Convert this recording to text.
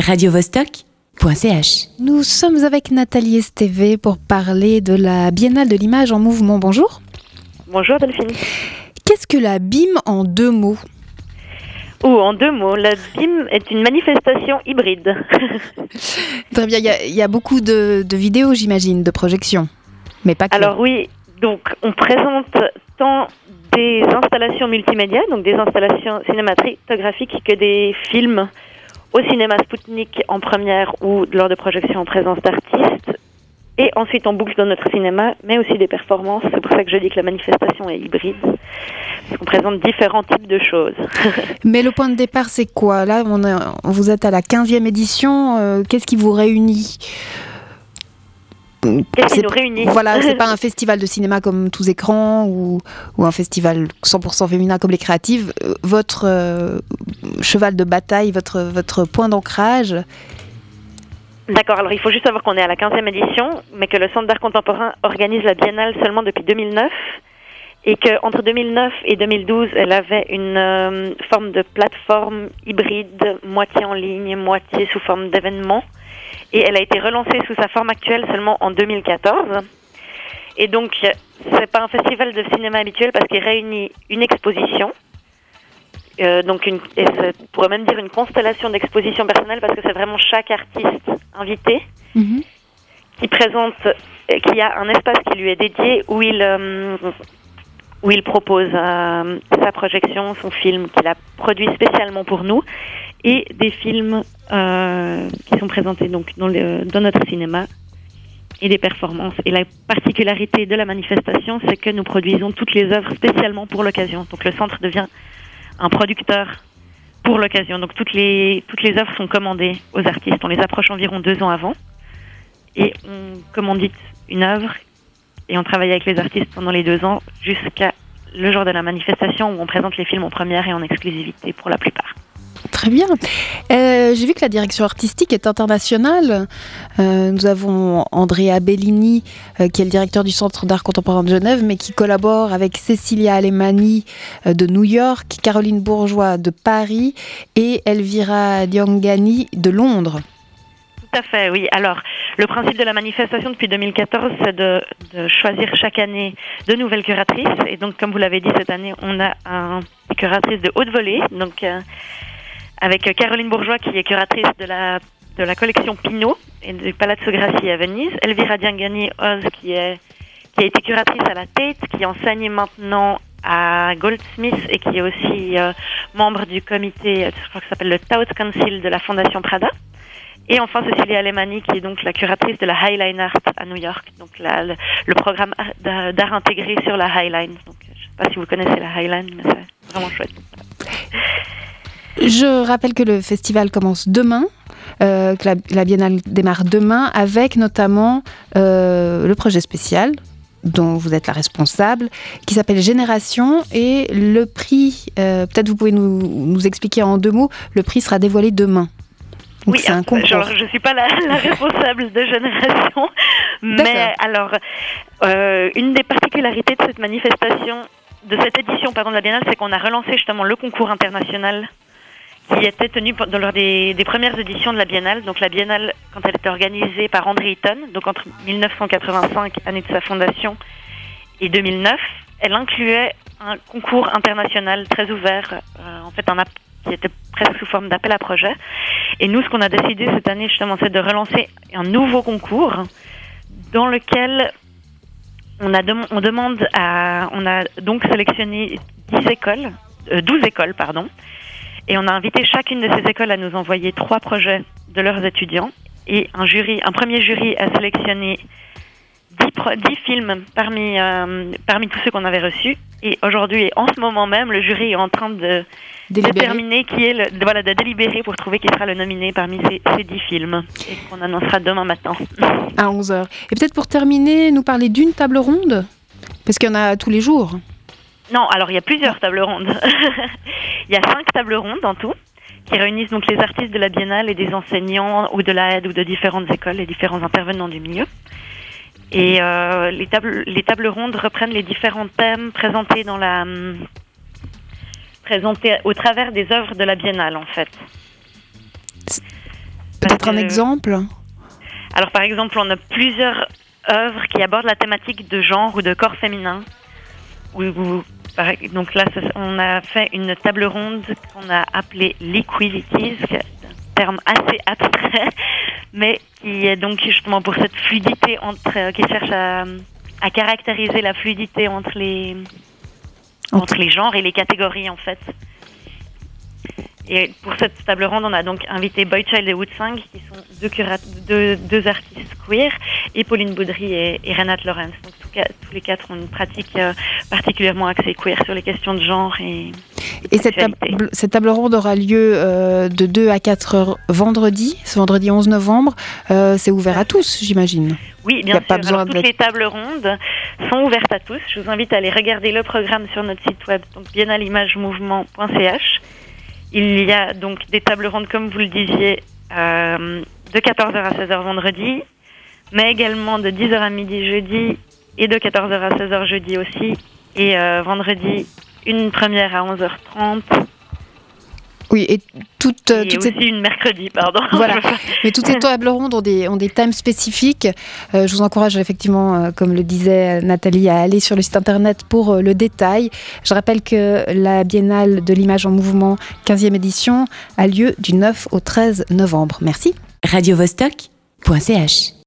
radiovostok.ch. Nous sommes avec Nathalie Esteve pour parler de la Biennale de l'image en mouvement. Bonjour. Bonjour Delphine. Qu'est-ce que la BIM en deux mots? Ou en deux mots, la BIM est une manifestation hybride. Très bien, il y a- il y, a beaucoup de, de vidéos, j'imagine, de projections. Mais pas que. Alors oui, donc on présente tant des installations multimédia, donc des installations cinématographiques, que des films au cinéma Spoutnik en première ou lors de projections en présence d'artistes. Et ensuite, on boucle dans notre cinéma, mais aussi des performances. C'est pour ça que je dis que la manifestation est hybride. Parce qu'on présente différents types de choses. Mais le point de départ, c'est quoi? Là, on vous êtes à la 15e édition. euh, Qu'est-ce qui vous réunit? Qu'est-ce qui C'est- nous réunit Voilà, c'est pas un festival de cinéma comme tous écrans ou, ou un festival 100% féminin comme les créatives. Euh, Votre euh, cheval de bataille, votre, votre point d'ancrage, D'accord, alors il faut juste savoir qu'on est à la 15e édition, mais que le Centre d'art contemporain organise la biennale seulement depuis 2009 et qu'entre 2009 et 2012, elle avait une euh, forme de plateforme hybride, moitié en ligne, moitié sous forme d'événement. Et elle a été relancée sous sa forme actuelle seulement en 2014. Et donc, c'est pas un festival de cinéma habituel parce qu'il réunit une exposition, euh, donc une, et on pourrait même dire une constellation d'expositions personnelles parce que c'est vraiment chaque artiste invité qui présente, qui a un espace qui lui est dédié où il euh, où il propose euh, sa projection, son film qu'il a produit spécialement pour nous et des films euh, qui sont présentés donc dans, notre cinéma et des performances. Et la particularité de la manifestation, c'est que nous produisons toutes les œuvres spécialement pour l'occasion. Donc le centre devient un producteur pour l'occasion. Donc toutes les, toutes les œuvres sont commandées aux artistes. On les approche environ deux ans avant et on commandite une œuvre et on travaille avec les artistes pendant les deux ans jusqu'à le jour de la manifestation où on présente les films en première et en exclusivité pour la plupart. Très bien. Euh, J'ai vu que la direction artistique est internationale. Euh, nous avons Andrea Bellini, euh, qui est le directeur du Centre d'art contemporain de Genève, mais qui collabore avec Cecilia Alemani de New York, Caroline Bourgeois de Paris et Elvira Diangani de Londres. Tout à fait, oui. Alors, le principe de la manifestation depuis 2014, c'est de, choisir chaque année de nouvelles curatrices. Et donc, comme vous l'avez dit, cette année, on a un, une curatrice de haute volée, donc avec Caroline Bourgeois, qui est curatrice de la, de la collection Pinot et du Palazzo Grassi à Venise. Elvira Diangani Oz, qui, est, qui a été curatrice à la Tate, qui enseigne maintenant à Goldsmith et qui est aussi euh, membre du comité, euh, je crois que ça s'appelle le Taut Council de la Fondation Prada. Et enfin, Cécilia Alemani, qui est donc la curatrice de la Highline Art à New York, donc la- le, programme art- d'art d'art intégré sur la Highline. Donc, je ne sais pas si vous connaissez la Highline, mais c'est vraiment chouette. Je rappelle que le festival commence demain, euh, que la, la biennale démarre demain, avec notamment euh, le projet spécial dont vous êtes la responsable, qui s'appelle Génération, et le prix, euh, peut-être vous pouvez nous, nous expliquer en deux mots, le prix sera dévoilé demain. Donc oui, c'est un ah, concours. genre, je ne suis pas la, la responsable de génération, mais alors, euh, une des particularités de cette manifestation, de cette édition pardon, de la Biennale, c'est qu'on a relancé justement le concours international qui était tenu pe- dans- lors des, des premières éditions de la Biennale. Donc la Biennale, quand elle était organisée par André Eaton, donc entre 1985, année de sa fondation, et 2009, elle incluait un concours international très ouvert, euh, en fait qui était presque sous forme d'appel à projet. Et nous, ce qu'on a décidé cette année, justement, c'est de relancer un nouveau concours dans lequel on, a demande à, on a donc sélectionné 10 écoles, euh, 12 écoles, pardon, et on a invité chacune de ces écoles à nous envoyer trois projets de leurs étudiants et un jury, un premier jury a sélectionné 10, pro- 10 films parmi, euh, parmi tous ceux qu'on avait reçus. Et aujourd'hui, et en ce moment même, le jury est en train de Délibéré. déterminer qui est le, de- voilà, de délibérer pour trouver qui sera le nominé parmi ces, ces 10 films et qu'on annoncera demain matin. à 11h. Et peut-être pour terminer, nous parler d'une table ronde, parce qu'il y en a tous les jours. Non, alors il y a plusieurs tables rondes. il y a cinq tables rondes en tout qui réunissent donc les artistes de la Biennale et des enseignants ou de la aide ou de différentes écoles et différents intervenants du milieu. Et euh, les, tables, les tables rondes reprennent les différents thèmes présentés dans la présentés au travers des œuvres de la Biennale en fait. Peut-être un exemple? Alors par exemple, on a plusieurs œuvres qui abordent la thématique de genre ou de corps féminin. Donc là, on a fait une table ronde qu'on a appelée Liquidities, un terme assez abstrait, mais qui est donc justement pour cette fluidité entre, qui cherche à, à caractériser la fluidité entre les, entre les genres et les catégories en fait. Et pour cette table ronde, on a donc invité Boychild et Woodsang, qui sont deux, deux, artistes queer, et Pauline Baudry et, Renate Lorenz. Donc tous les quatre ont une pratique euh, particulièrement axée queer sur les questions de genre et. Et cette table, cette table ronde aura lieu euh, de 2 à 4 heures vendredi, ce vendredi 11 novembre. Euh, c'est ouvert à tous, j'imagine. Oui, bien sûr. Pas besoin toutes les tables rondes sont ouvertes à tous. Je vous invite à aller regarder le programme sur notre site web, donc biennalimagemouvement.ch. Il y a donc des tables rondes, comme vous le disiez, euh, de 14h à 16h vendredi, mais également de 10h à midi jeudi et de 14h à 16h jeudi aussi. Et euh, vendredi, une première à 11h30 oui, et toutes, et toutes aussi une mercredi, pardon. Voilà. Mais toutes ces tables rondes ont des, ont des thèmes spécifiques. Euh, je vous encourage effectivement, euh, comme le disait Nathalie, à aller sur le site internet pour euh, le détail. Je rappelle que la Biennale de l'image en mouvement 15e édition a lieu du 9 au 13 novembre. Merci. Radio -Vostok